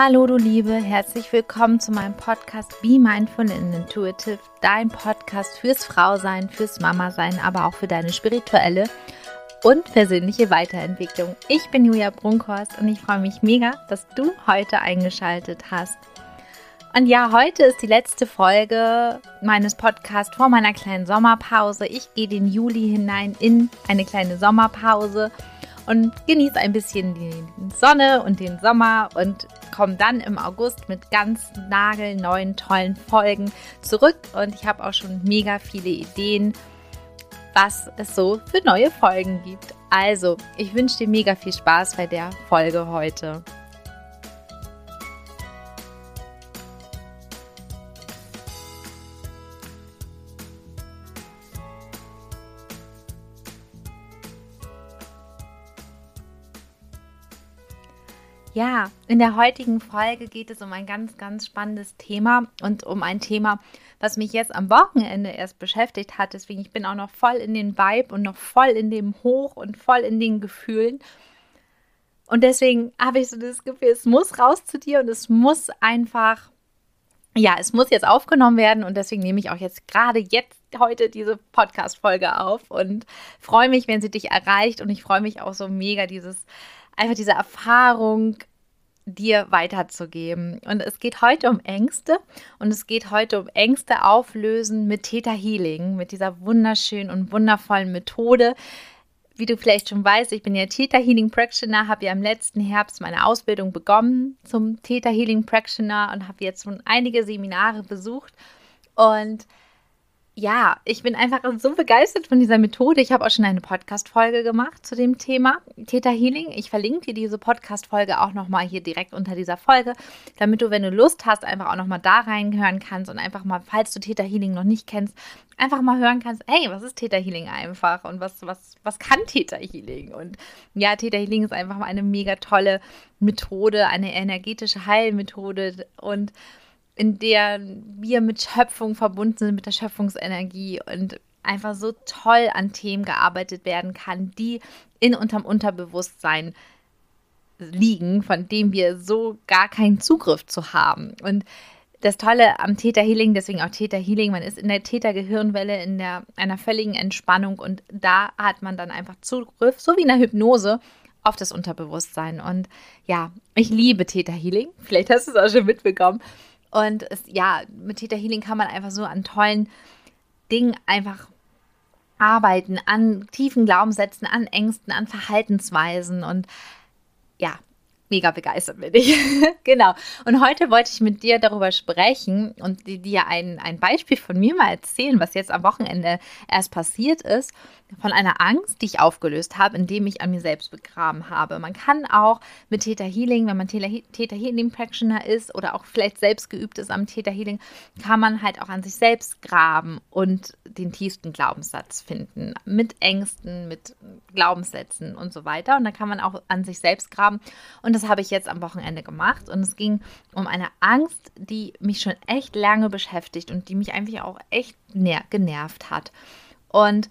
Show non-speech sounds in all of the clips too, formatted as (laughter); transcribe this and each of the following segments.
Hallo du Liebe, herzlich willkommen zu meinem Podcast Be Mindful and Intuitive, dein Podcast fürs Frausein, fürs Mama-Sein, aber auch für deine spirituelle und persönliche Weiterentwicklung. Ich bin Julia Brunkhorst und ich freue mich mega, dass du heute eingeschaltet hast. Und ja, heute ist die letzte Folge meines Podcasts vor meiner kleinen Sommerpause. Ich gehe den Juli hinein in eine kleine Sommerpause und genieße ein bisschen die Sonne und den Sommer und komme dann im August mit ganz nagelneuen, tollen Folgen zurück. Und ich habe auch schon mega viele Ideen, was es so für neue Folgen gibt. Also, ich wünsche dir mega viel Spaß bei der Folge heute. Ja, in der heutigen Folge geht es um ein ganz, ganz spannendes Thema und um ein Thema, was mich jetzt am Wochenende erst beschäftigt hat. Deswegen, ich bin auch noch voll in den Vibe und noch voll in dem Hoch und voll in den Gefühlen. Und deswegen habe ich so das Gefühl, es muss raus zu dir und es muss einfach, ja, es muss jetzt aufgenommen werden. Und deswegen nehme ich auch jetzt gerade jetzt heute diese Podcast-Folge auf und freue mich, wenn sie dich erreicht. Und ich freue mich auch so mega, dieses einfach diese Erfahrung dir weiterzugeben. Und es geht heute um Ängste und es geht heute um Ängste auflösen mit Theta Healing, mit dieser wunderschönen und wundervollen Methode. Wie du vielleicht schon weißt, ich bin ja Theta Healing Practitioner, habe ja im letzten Herbst meine Ausbildung begonnen zum Theta Healing Practitioner und habe jetzt schon einige Seminare besucht und ja, ich bin einfach so begeistert von dieser Methode. Ich habe auch schon eine Podcast-Folge gemacht zu dem Thema Theta Healing. Ich verlinke dir diese Podcast-Folge auch nochmal hier direkt unter dieser Folge, damit du, wenn du Lust hast, einfach auch nochmal da reinhören kannst und einfach mal, falls du Theta Healing noch nicht kennst, einfach mal hören kannst, hey, was ist Theta Healing einfach und was, was, was kann Theta Healing? Und ja, Theta Healing ist einfach eine mega tolle Methode, eine energetische Heilmethode und in der wir mit Schöpfung verbunden sind, mit der Schöpfungsenergie und einfach so toll an Themen gearbeitet werden kann, die in unserem Unterbewusstsein liegen, von dem wir so gar keinen Zugriff zu haben. Und das Tolle am Theta Healing, deswegen auch Theta Healing, man ist in der Theta Gehirnwelle in der einer völligen Entspannung und da hat man dann einfach Zugriff, so wie in der Hypnose auf das Unterbewusstsein und ja, ich liebe Theta Healing. Vielleicht hast du es auch schon mitbekommen. Und es, ja, mit Theta Healing kann man einfach so an tollen Dingen einfach arbeiten, an tiefen Glaubenssätzen, an Ängsten, an Verhaltensweisen. Und ja, mega begeistert bin ich. (laughs) genau. Und heute wollte ich mit dir darüber sprechen und dir ein, ein Beispiel von mir mal erzählen, was jetzt am Wochenende erst passiert ist, von einer Angst, die ich aufgelöst habe, indem ich an mir selbst begraben habe. Man kann auch mit Theta Healing, wenn man Theta Healing Practitioner ist oder auch vielleicht selbst geübt ist am Theta Healing, kann man halt auch an sich selbst graben und den tiefsten Glaubenssatz finden. Mit Ängsten, mit Glaubenssätzen und so weiter. Und da kann man auch an sich selbst graben. Und das habe ich jetzt am Wochenende gemacht. Und es ging um eine Angst, die mich schon echt lange beschäftigt und die mich einfach auch echt genervt hat. Und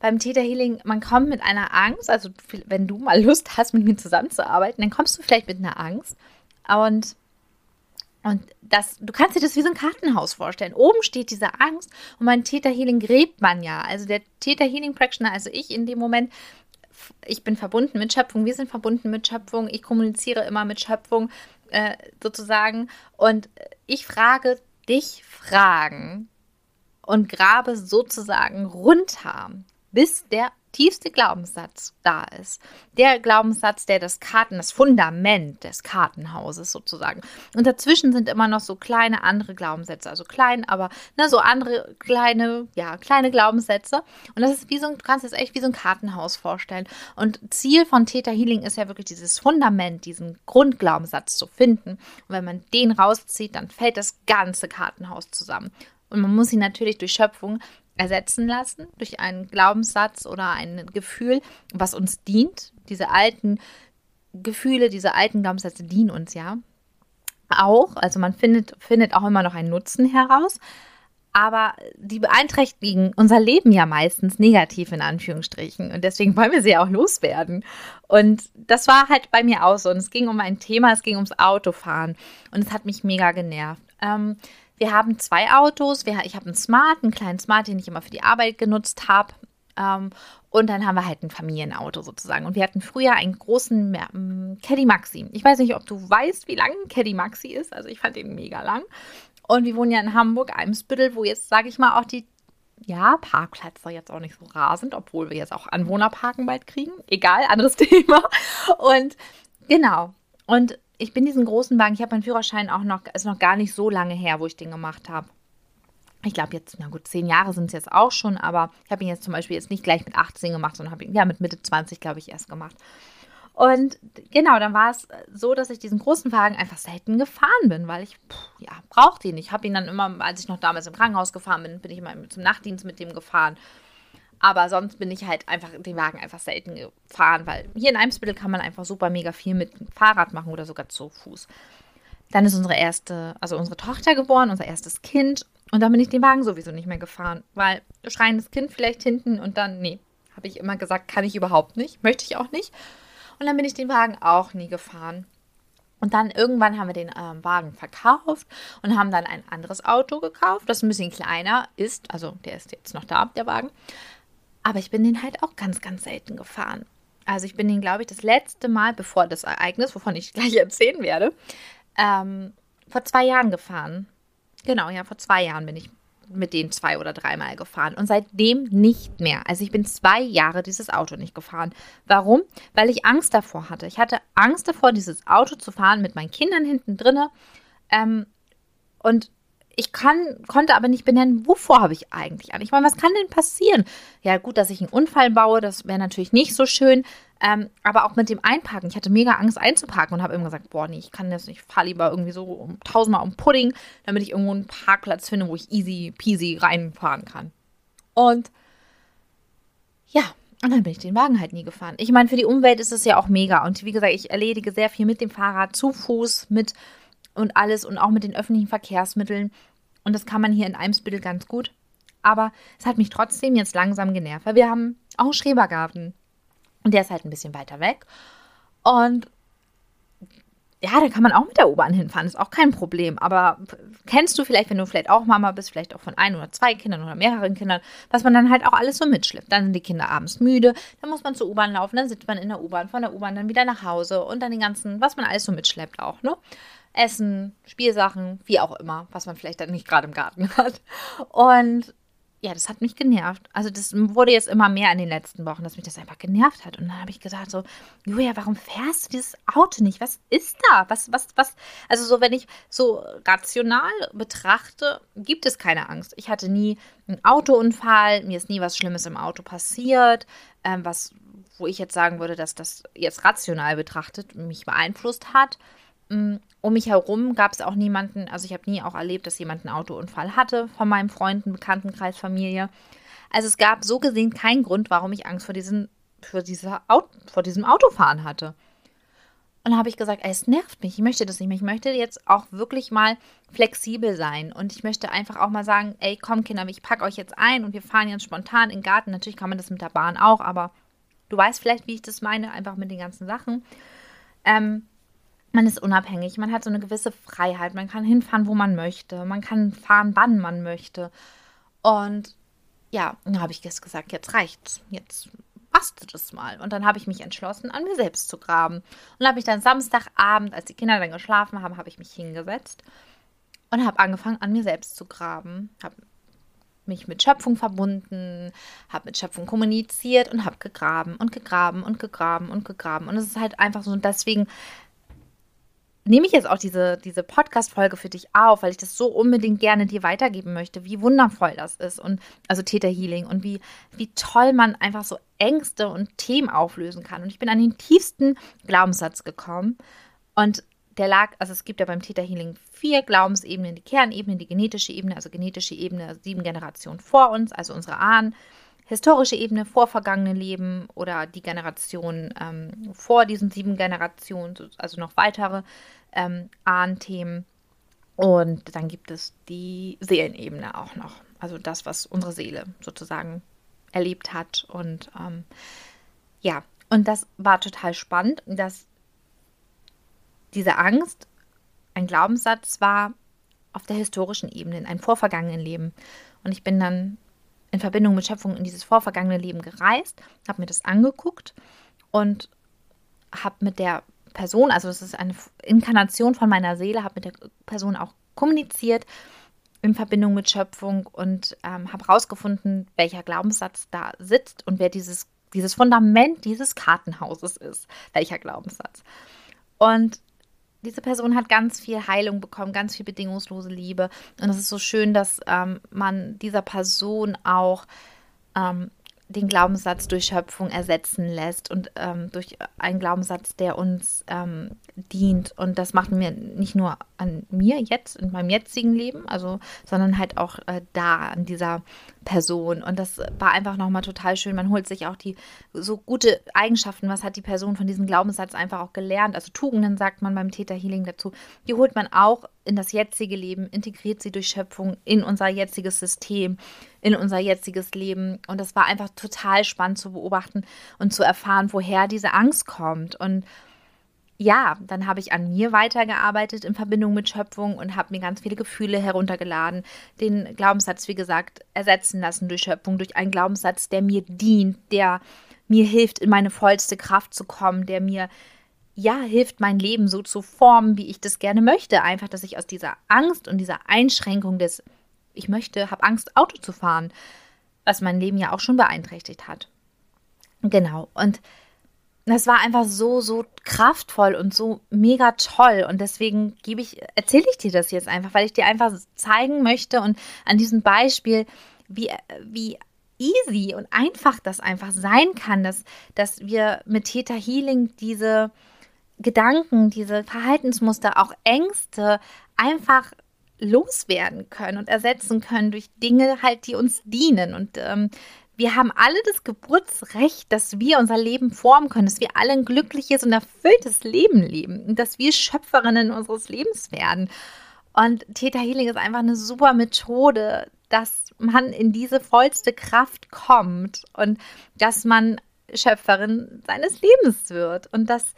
beim Theta Healing, man kommt mit einer Angst, also wenn du mal Lust hast, mit mir zusammenzuarbeiten, dann kommst du vielleicht mit einer Angst. Und, und das, du kannst dir das wie so ein Kartenhaus vorstellen. Oben steht diese Angst und beim Theta Healing gräbt man ja. Also der Theta Healing Practitioner, also ich in dem Moment, ich bin verbunden mit Schöpfung, wir sind verbunden mit Schöpfung, ich kommuniziere immer mit Schöpfung äh, sozusagen. Und ich frage dich Fragen und grabe sozusagen runter bis der tiefste Glaubenssatz da ist. Der Glaubenssatz, der das Karten, das Fundament des Kartenhauses sozusagen. Und dazwischen sind immer noch so kleine andere Glaubenssätze, also klein, aber ne, so andere kleine, ja, kleine Glaubenssätze. Und das ist wie so ein, du kannst es echt wie so ein Kartenhaus vorstellen. Und Ziel von Theta Healing ist ja wirklich dieses Fundament, diesen Grundglaubenssatz zu finden. Und wenn man den rauszieht, dann fällt das ganze Kartenhaus zusammen. Und man muss ihn natürlich durch Schöpfung ersetzen lassen durch einen Glaubenssatz oder ein Gefühl, was uns dient. Diese alten Gefühle, diese alten Glaubenssätze dienen uns ja auch. Also man findet, findet auch immer noch einen Nutzen heraus. aber die beeinträchtigen unser Leben ja meistens negativ in Anführungsstrichen. Und deswegen wollen wir sie ja auch loswerden. Und das war halt bei mir auch so. Und es ging um ein Thema, es ging ums Autofahren. Und es hat mich mega genervt. Ähm, wir haben zwei Autos. Wir, ich habe einen Smart, einen kleinen Smart, den ich immer für die Arbeit genutzt habe. Ähm, und dann haben wir halt ein Familienauto sozusagen. Und wir hatten früher einen großen ähm, Caddy Maxi. Ich weiß nicht, ob du weißt, wie lang ein Caddy Maxi ist. Also ich fand den mega lang. Und wir wohnen ja in Hamburg, Eimsbüttel, wo jetzt, sage ich mal, auch die ja, Parkplätze jetzt auch nicht so rasend, obwohl wir jetzt auch Anwohnerparken bald kriegen. Egal, anderes (laughs) Thema. Und genau. Und ich bin diesen großen Wagen, ich habe meinen Führerschein auch noch, ist noch gar nicht so lange her, wo ich den gemacht habe. Ich glaube jetzt, na gut, zehn Jahre sind es jetzt auch schon, aber ich habe ihn jetzt zum Beispiel jetzt nicht gleich mit 18 gemacht, sondern habe ihn ja mit Mitte 20, glaube ich, erst gemacht. Und genau, dann war es so, dass ich diesen großen Wagen einfach selten gefahren bin, weil ich, pff, ja, brauchte ihn. Ich habe ihn dann immer, als ich noch damals im Krankenhaus gefahren bin, bin ich immer zum Nachtdienst mit dem gefahren. Aber sonst bin ich halt einfach den Wagen einfach selten gefahren, weil hier in Eimsbüttel kann man einfach super mega viel mit Fahrrad machen oder sogar zu Fuß. Dann ist unsere erste, also unsere Tochter geboren, unser erstes Kind. Und dann bin ich den Wagen sowieso nicht mehr gefahren, weil schreiendes Kind vielleicht hinten und dann, nee, habe ich immer gesagt, kann ich überhaupt nicht, möchte ich auch nicht. Und dann bin ich den Wagen auch nie gefahren. Und dann irgendwann haben wir den ähm, Wagen verkauft und haben dann ein anderes Auto gekauft, das ein bisschen kleiner ist. Also der ist jetzt noch da, der Wagen. Aber ich bin den halt auch ganz, ganz selten gefahren. Also ich bin den, glaube ich, das letzte Mal, bevor das Ereignis, wovon ich (laughs) gleich erzählen werde, ähm, vor zwei Jahren gefahren. Genau, ja, vor zwei Jahren bin ich mit denen zwei oder dreimal gefahren und seitdem nicht mehr. Also ich bin zwei Jahre dieses Auto nicht gefahren. Warum? Weil ich Angst davor hatte. Ich hatte Angst davor, dieses Auto zu fahren mit meinen Kindern hinten drinne. Ähm, und ich kann, konnte aber nicht benennen, wovor habe ich eigentlich an. Ich meine, was kann denn passieren? Ja, gut, dass ich einen Unfall baue, das wäre natürlich nicht so schön. Ähm, aber auch mit dem Einparken. Ich hatte mega Angst einzuparken und habe immer gesagt, boah, nee, ich kann das nicht. Ich fahre lieber irgendwie so um, tausendmal um Pudding, damit ich irgendwo einen Parkplatz finde, wo ich easy peasy reinfahren kann. Und ja, und dann bin ich den Wagen halt nie gefahren. Ich meine, für die Umwelt ist es ja auch mega. Und wie gesagt, ich erledige sehr viel mit dem Fahrrad, zu Fuß, mit und alles und auch mit den öffentlichen Verkehrsmitteln. Und das kann man hier in Eimsbüttel ganz gut. Aber es hat mich trotzdem jetzt langsam genervt, weil wir haben auch einen Schrebergarten. Und der ist halt ein bisschen weiter weg. Und ja, da kann man auch mit der U-Bahn hinfahren, ist auch kein Problem. Aber kennst du vielleicht, wenn du vielleicht auch Mama bist, vielleicht auch von ein oder zwei Kindern oder mehreren Kindern, was man dann halt auch alles so mitschleppt. Dann sind die Kinder abends müde, dann muss man zur U-Bahn laufen, dann sitzt man in der U-Bahn, von der U-Bahn dann wieder nach Hause und dann den ganzen, was man alles so mitschleppt auch, ne? Essen, Spielsachen, wie auch immer, was man vielleicht dann nicht gerade im Garten (laughs) hat. Und ja, das hat mich genervt. Also das wurde jetzt immer mehr in den letzten Wochen, dass mich das einfach genervt hat. Und dann habe ich gesagt so, Julia, warum fährst du dieses Auto nicht? Was ist da? Was, was, was? Also so, wenn ich so rational betrachte, gibt es keine Angst. Ich hatte nie einen Autounfall, mir ist nie was Schlimmes im Auto passiert, ähm, was, wo ich jetzt sagen würde, dass das jetzt rational betrachtet mich beeinflusst hat. Mm, um mich herum gab es auch niemanden, also ich habe nie auch erlebt, dass jemand einen Autounfall hatte von meinem Freunden, Bekanntenkreis, Familie. Also es gab so gesehen keinen Grund, warum ich Angst vor, diesen, vor, dieser Auto, vor diesem Autofahren hatte. Und da habe ich gesagt, es nervt mich, ich möchte das nicht mehr. Ich möchte jetzt auch wirklich mal flexibel sein. Und ich möchte einfach auch mal sagen, ey, komm Kinder, ich packe euch jetzt ein und wir fahren jetzt spontan in den Garten. Natürlich kann man das mit der Bahn auch, aber du weißt vielleicht, wie ich das meine, einfach mit den ganzen Sachen. Ähm, man ist unabhängig, man hat so eine gewisse Freiheit, man kann hinfahren, wo man möchte, man kann fahren, wann man möchte. Und ja, dann habe ich jetzt gesagt, jetzt reicht's, jetzt bastet es mal. Und dann habe ich mich entschlossen, an mir selbst zu graben. Und habe ich dann Samstagabend, als die Kinder dann geschlafen haben, habe ich mich hingesetzt und habe angefangen, an mir selbst zu graben. Habe mich mit Schöpfung verbunden, habe mit Schöpfung kommuniziert und habe gegraben und gegraben und gegraben und gegraben. Und es ist halt einfach so, und deswegen nehme ich jetzt auch diese, diese Podcast-Folge für dich auf, weil ich das so unbedingt gerne dir weitergeben möchte, wie wundervoll das ist und also Theta Healing und wie, wie toll man einfach so Ängste und Themen auflösen kann. Und ich bin an den tiefsten Glaubenssatz gekommen und der lag, also es gibt ja beim Theta Healing vier Glaubensebenen, die Kernebene, die genetische Ebene, also genetische Ebene sieben Generationen vor uns, also unsere Ahnen, historische Ebene vor vergangenen Leben oder die Generation ähm, vor diesen sieben Generationen, also noch weitere ähm, Ahnthemen. Und dann gibt es die Seelenebene auch noch. also das, was unsere Seele sozusagen erlebt hat. Und ähm, ja, und das war total spannend, dass diese Angst ein Glaubenssatz war auf der historischen Ebene, in einem vorvergangenen Leben. Und ich bin dann in Verbindung mit Schöpfung in dieses vorvergangene Leben gereist, habe mir das angeguckt und habe mit der Person, also das ist eine Inkarnation von meiner Seele, habe mit der Person auch kommuniziert in Verbindung mit Schöpfung und ähm, habe herausgefunden, welcher Glaubenssatz da sitzt und wer dieses, dieses Fundament dieses Kartenhauses ist, welcher Glaubenssatz. Und diese Person hat ganz viel Heilung bekommen, ganz viel bedingungslose Liebe. Und es ist so schön, dass ähm, man dieser Person auch ähm, den Glaubenssatz durch Schöpfung ersetzen lässt und ähm, durch einen Glaubenssatz, der uns ähm, dient. Und das macht mir nicht nur an mir jetzt, in meinem jetzigen Leben, also, sondern halt auch äh, da an dieser Person. Und das war einfach nochmal total schön. Man holt sich auch die so gute Eigenschaften, was hat die Person von diesem Glaubenssatz einfach auch gelernt. Also Tugenden sagt man beim Theta Healing dazu. Die holt man auch in das jetzige Leben, integriert sie durch Schöpfung in unser jetziges System in unser jetziges Leben. Und es war einfach total spannend zu beobachten und zu erfahren, woher diese Angst kommt. Und ja, dann habe ich an mir weitergearbeitet in Verbindung mit Schöpfung und habe mir ganz viele Gefühle heruntergeladen. Den Glaubenssatz, wie gesagt, ersetzen lassen durch Schöpfung, durch einen Glaubenssatz, der mir dient, der mir hilft, in meine vollste Kraft zu kommen, der mir ja hilft, mein Leben so zu formen, wie ich das gerne möchte. Einfach, dass ich aus dieser Angst und dieser Einschränkung des ich möchte, habe Angst, Auto zu fahren, was mein Leben ja auch schon beeinträchtigt hat. Genau. Und das war einfach so, so kraftvoll und so mega toll. Und deswegen gebe ich, erzähle ich dir das jetzt einfach, weil ich dir einfach zeigen möchte und an diesem Beispiel, wie, wie easy und einfach das einfach sein kann, dass, dass wir mit Theta Healing diese Gedanken, diese Verhaltensmuster, auch Ängste einfach loswerden können und ersetzen können durch Dinge halt, die uns dienen. Und ähm, wir haben alle das Geburtsrecht, dass wir unser Leben formen können, dass wir alle ein glückliches und erfülltes Leben leben und dass wir Schöpferinnen unseres Lebens werden. Und Theta Healing ist einfach eine super Methode, dass man in diese vollste Kraft kommt und dass man Schöpferin seines Lebens wird und dass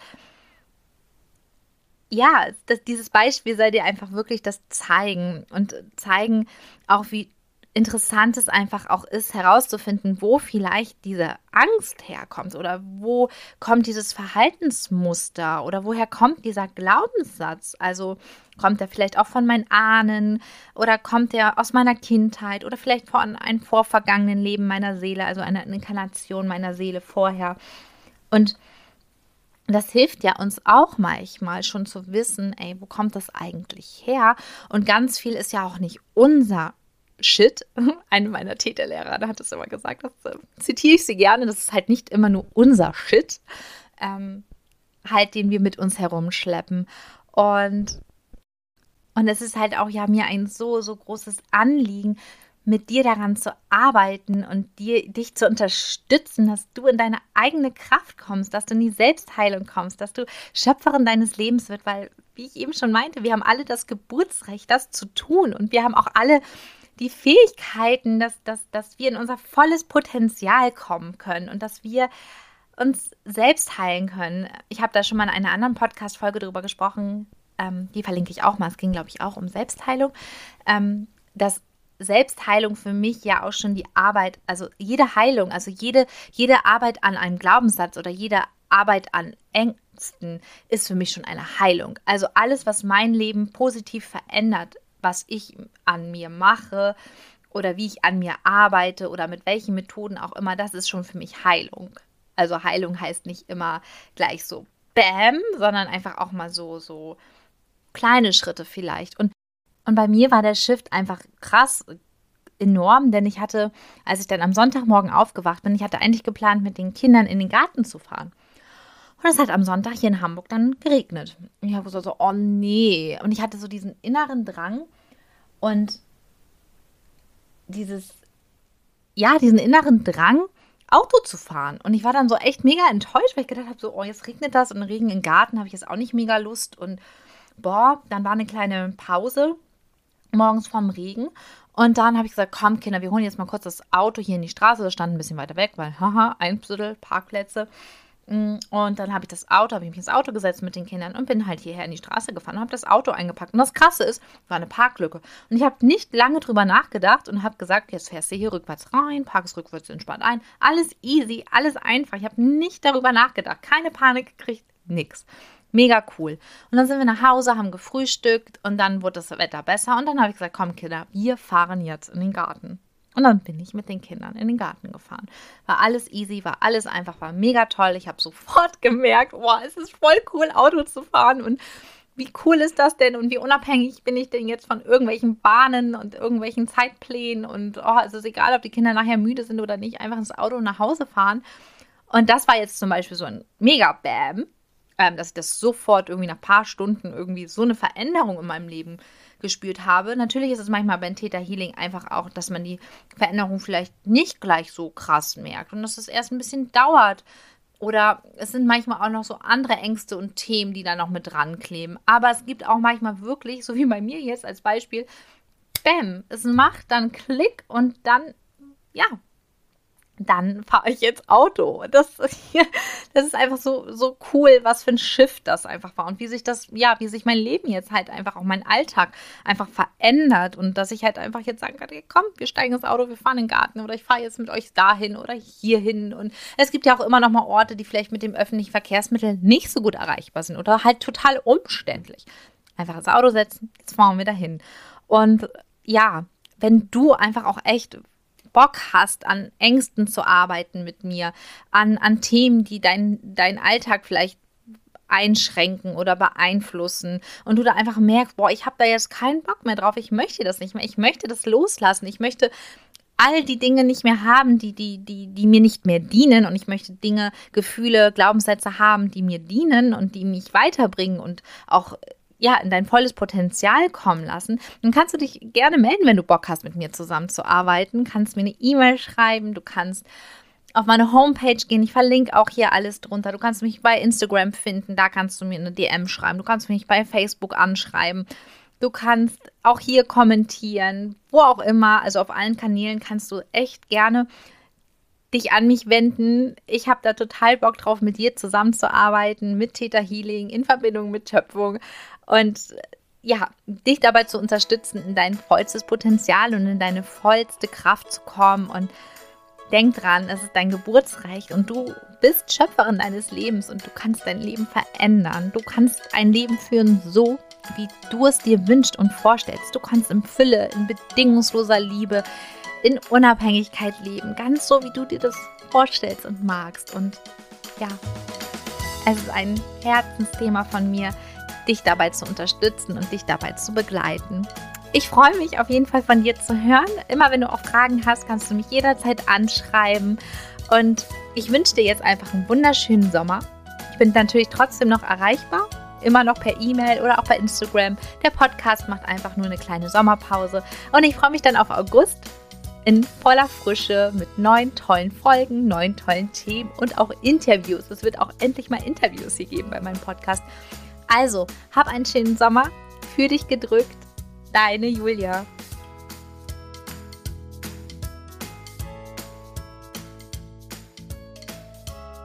ja, das, dieses Beispiel soll dir einfach wirklich das zeigen und zeigen auch, wie interessant es einfach auch ist, herauszufinden, wo vielleicht diese Angst herkommt oder wo kommt dieses Verhaltensmuster oder woher kommt dieser Glaubenssatz. Also kommt er vielleicht auch von meinen Ahnen oder kommt er aus meiner Kindheit oder vielleicht von einem vorvergangenen Leben meiner Seele, also einer Inkarnation meiner Seele vorher. Und das hilft ja uns auch manchmal schon zu wissen, ey, wo kommt das eigentlich her? Und ganz viel ist ja auch nicht unser Shit. (laughs) Eine meiner Täterlehrer hat es immer gesagt, das äh, zitiere ich sie gerne, das ist halt nicht immer nur unser Shit, ähm, halt, den wir mit uns herumschleppen. Und, und es ist halt auch ja mir ein so, so großes Anliegen, mit dir daran zu arbeiten und dir, dich zu unterstützen, dass du in deine eigene Kraft kommst, dass du in die Selbstheilung kommst, dass du Schöpferin deines Lebens wird, weil, wie ich eben schon meinte, wir haben alle das Geburtsrecht, das zu tun und wir haben auch alle die Fähigkeiten, dass, dass, dass wir in unser volles Potenzial kommen können und dass wir uns selbst heilen können. Ich habe da schon mal in einer anderen Podcast-Folge darüber gesprochen, ähm, die verlinke ich auch mal. Es ging, glaube ich, auch um Selbstheilung, ähm, dass Selbstheilung für mich ja auch schon die Arbeit, also jede Heilung, also jede, jede Arbeit an einem Glaubenssatz oder jede Arbeit an Ängsten ist für mich schon eine Heilung. Also alles, was mein Leben positiv verändert, was ich an mir mache oder wie ich an mir arbeite oder mit welchen Methoden auch immer, das ist schon für mich Heilung. Also Heilung heißt nicht immer gleich so Bäm, sondern einfach auch mal so, so kleine Schritte vielleicht. Und und bei mir war der Shift einfach krass enorm, denn ich hatte, als ich dann am Sonntagmorgen aufgewacht bin, ich hatte eigentlich geplant, mit den Kindern in den Garten zu fahren. Und es hat am Sonntag hier in Hamburg dann geregnet. Und ich habe so, so, oh nee. Und ich hatte so diesen inneren Drang und dieses, ja, diesen inneren Drang, Auto zu fahren. Und ich war dann so echt mega enttäuscht, weil ich gedacht habe, so, oh, jetzt regnet das und Regen im Garten habe ich jetzt auch nicht mega Lust. Und boah, dann war eine kleine Pause morgens vom Regen. Und dann habe ich gesagt, komm Kinder, wir holen jetzt mal kurz das Auto hier in die Straße. Das stand ein bisschen weiter weg, weil, haha, ein Viertel Parkplätze. Mm, und dann habe ich das Auto, habe ich mich ins Auto gesetzt mit den Kindern und bin halt hierher in die Straße gefahren und habe das Auto eingepackt. Und das Krasse ist, war eine Parklücke. Und ich habe nicht lange drüber nachgedacht und habe gesagt, jetzt fährst du hier rückwärts rein, parkst rückwärts entspannt ein. Alles easy, alles einfach. Ich habe nicht darüber nachgedacht. Keine Panik gekriegt, nix. Mega cool. Und dann sind wir nach Hause, haben gefrühstückt und dann wurde das Wetter besser. Und dann habe ich gesagt, komm Kinder, wir fahren jetzt in den Garten. Und dann bin ich mit den Kindern in den Garten gefahren. War alles easy, war alles einfach, war mega toll. Ich habe sofort (laughs) gemerkt, boah, es ist voll cool, Auto zu fahren. Und wie cool ist das denn? Und wie unabhängig bin ich denn jetzt von irgendwelchen Bahnen und irgendwelchen Zeitplänen? Und oh, es ist egal, ob die Kinder nachher müde sind oder nicht, einfach ins Auto nach Hause fahren. Und das war jetzt zum Beispiel so ein mega Bam ähm, dass ich das sofort irgendwie nach ein paar Stunden irgendwie so eine Veränderung in meinem Leben gespürt habe. Natürlich ist es manchmal beim Theta Healing einfach auch, dass man die Veränderung vielleicht nicht gleich so krass merkt und dass es erst ein bisschen dauert. Oder es sind manchmal auch noch so andere Ängste und Themen, die da noch mit dran kleben. Aber es gibt auch manchmal wirklich, so wie bei mir jetzt als Beispiel, Bäm, es macht dann Klick und dann, ja, dann fahre ich jetzt Auto. Das, das ist einfach so, so cool, was für ein Shift das einfach war und wie sich das, ja, wie sich mein Leben jetzt halt einfach auch mein Alltag einfach verändert und dass ich halt einfach jetzt sagen kann, komm, wir steigen ins Auto, wir fahren in den Garten oder ich fahre jetzt mit euch dahin oder hierhin und es gibt ja auch immer noch mal Orte, die vielleicht mit dem öffentlichen Verkehrsmittel nicht so gut erreichbar sind oder halt total umständlich. Einfach ins Auto setzen, jetzt fahren wir dahin. Und ja, wenn du einfach auch echt Bock hast, an Ängsten zu arbeiten mit mir, an, an Themen, die dein, dein Alltag vielleicht einschränken oder beeinflussen und du da einfach merkst, boah, ich habe da jetzt keinen Bock mehr drauf, ich möchte das nicht mehr, ich möchte das loslassen, ich möchte all die Dinge nicht mehr haben, die, die, die, die mir nicht mehr dienen und ich möchte Dinge, Gefühle, Glaubenssätze haben, die mir dienen und die mich weiterbringen und auch ja, in dein volles Potenzial kommen lassen, dann kannst du dich gerne melden, wenn du Bock hast, mit mir zusammenzuarbeiten. Kannst mir eine E-Mail schreiben, du kannst auf meine Homepage gehen. Ich verlinke auch hier alles drunter. Du kannst mich bei Instagram finden, da kannst du mir eine DM schreiben. Du kannst mich bei Facebook anschreiben. Du kannst auch hier kommentieren, wo auch immer. Also auf allen Kanälen kannst du echt gerne dich an mich wenden. Ich habe da total Bock drauf, mit dir zusammenzuarbeiten, mit Theta Healing in Verbindung mit Schöpfung und ja, dich dabei zu unterstützen, in dein vollstes Potenzial und in deine vollste Kraft zu kommen. Und denk dran, es ist dein Geburtsrecht und du bist Schöpferin deines Lebens und du kannst dein Leben verändern. Du kannst ein Leben führen, so wie du es dir wünschst und vorstellst. Du kannst in Fülle, in bedingungsloser Liebe, in Unabhängigkeit leben, ganz so wie du dir das vorstellst und magst. Und ja, es ist ein Herzensthema von mir dich dabei zu unterstützen und dich dabei zu begleiten. Ich freue mich auf jeden Fall von dir zu hören. Immer wenn du auch Fragen hast, kannst du mich jederzeit anschreiben. Und ich wünsche dir jetzt einfach einen wunderschönen Sommer. Ich bin natürlich trotzdem noch erreichbar, immer noch per E-Mail oder auch bei Instagram. Der Podcast macht einfach nur eine kleine Sommerpause. Und ich freue mich dann auf August in voller Frische mit neun tollen Folgen, neun tollen Themen und auch Interviews. Es wird auch endlich mal Interviews hier geben bei meinem Podcast. Also, hab einen schönen Sommer. Für dich gedrückt. Deine Julia.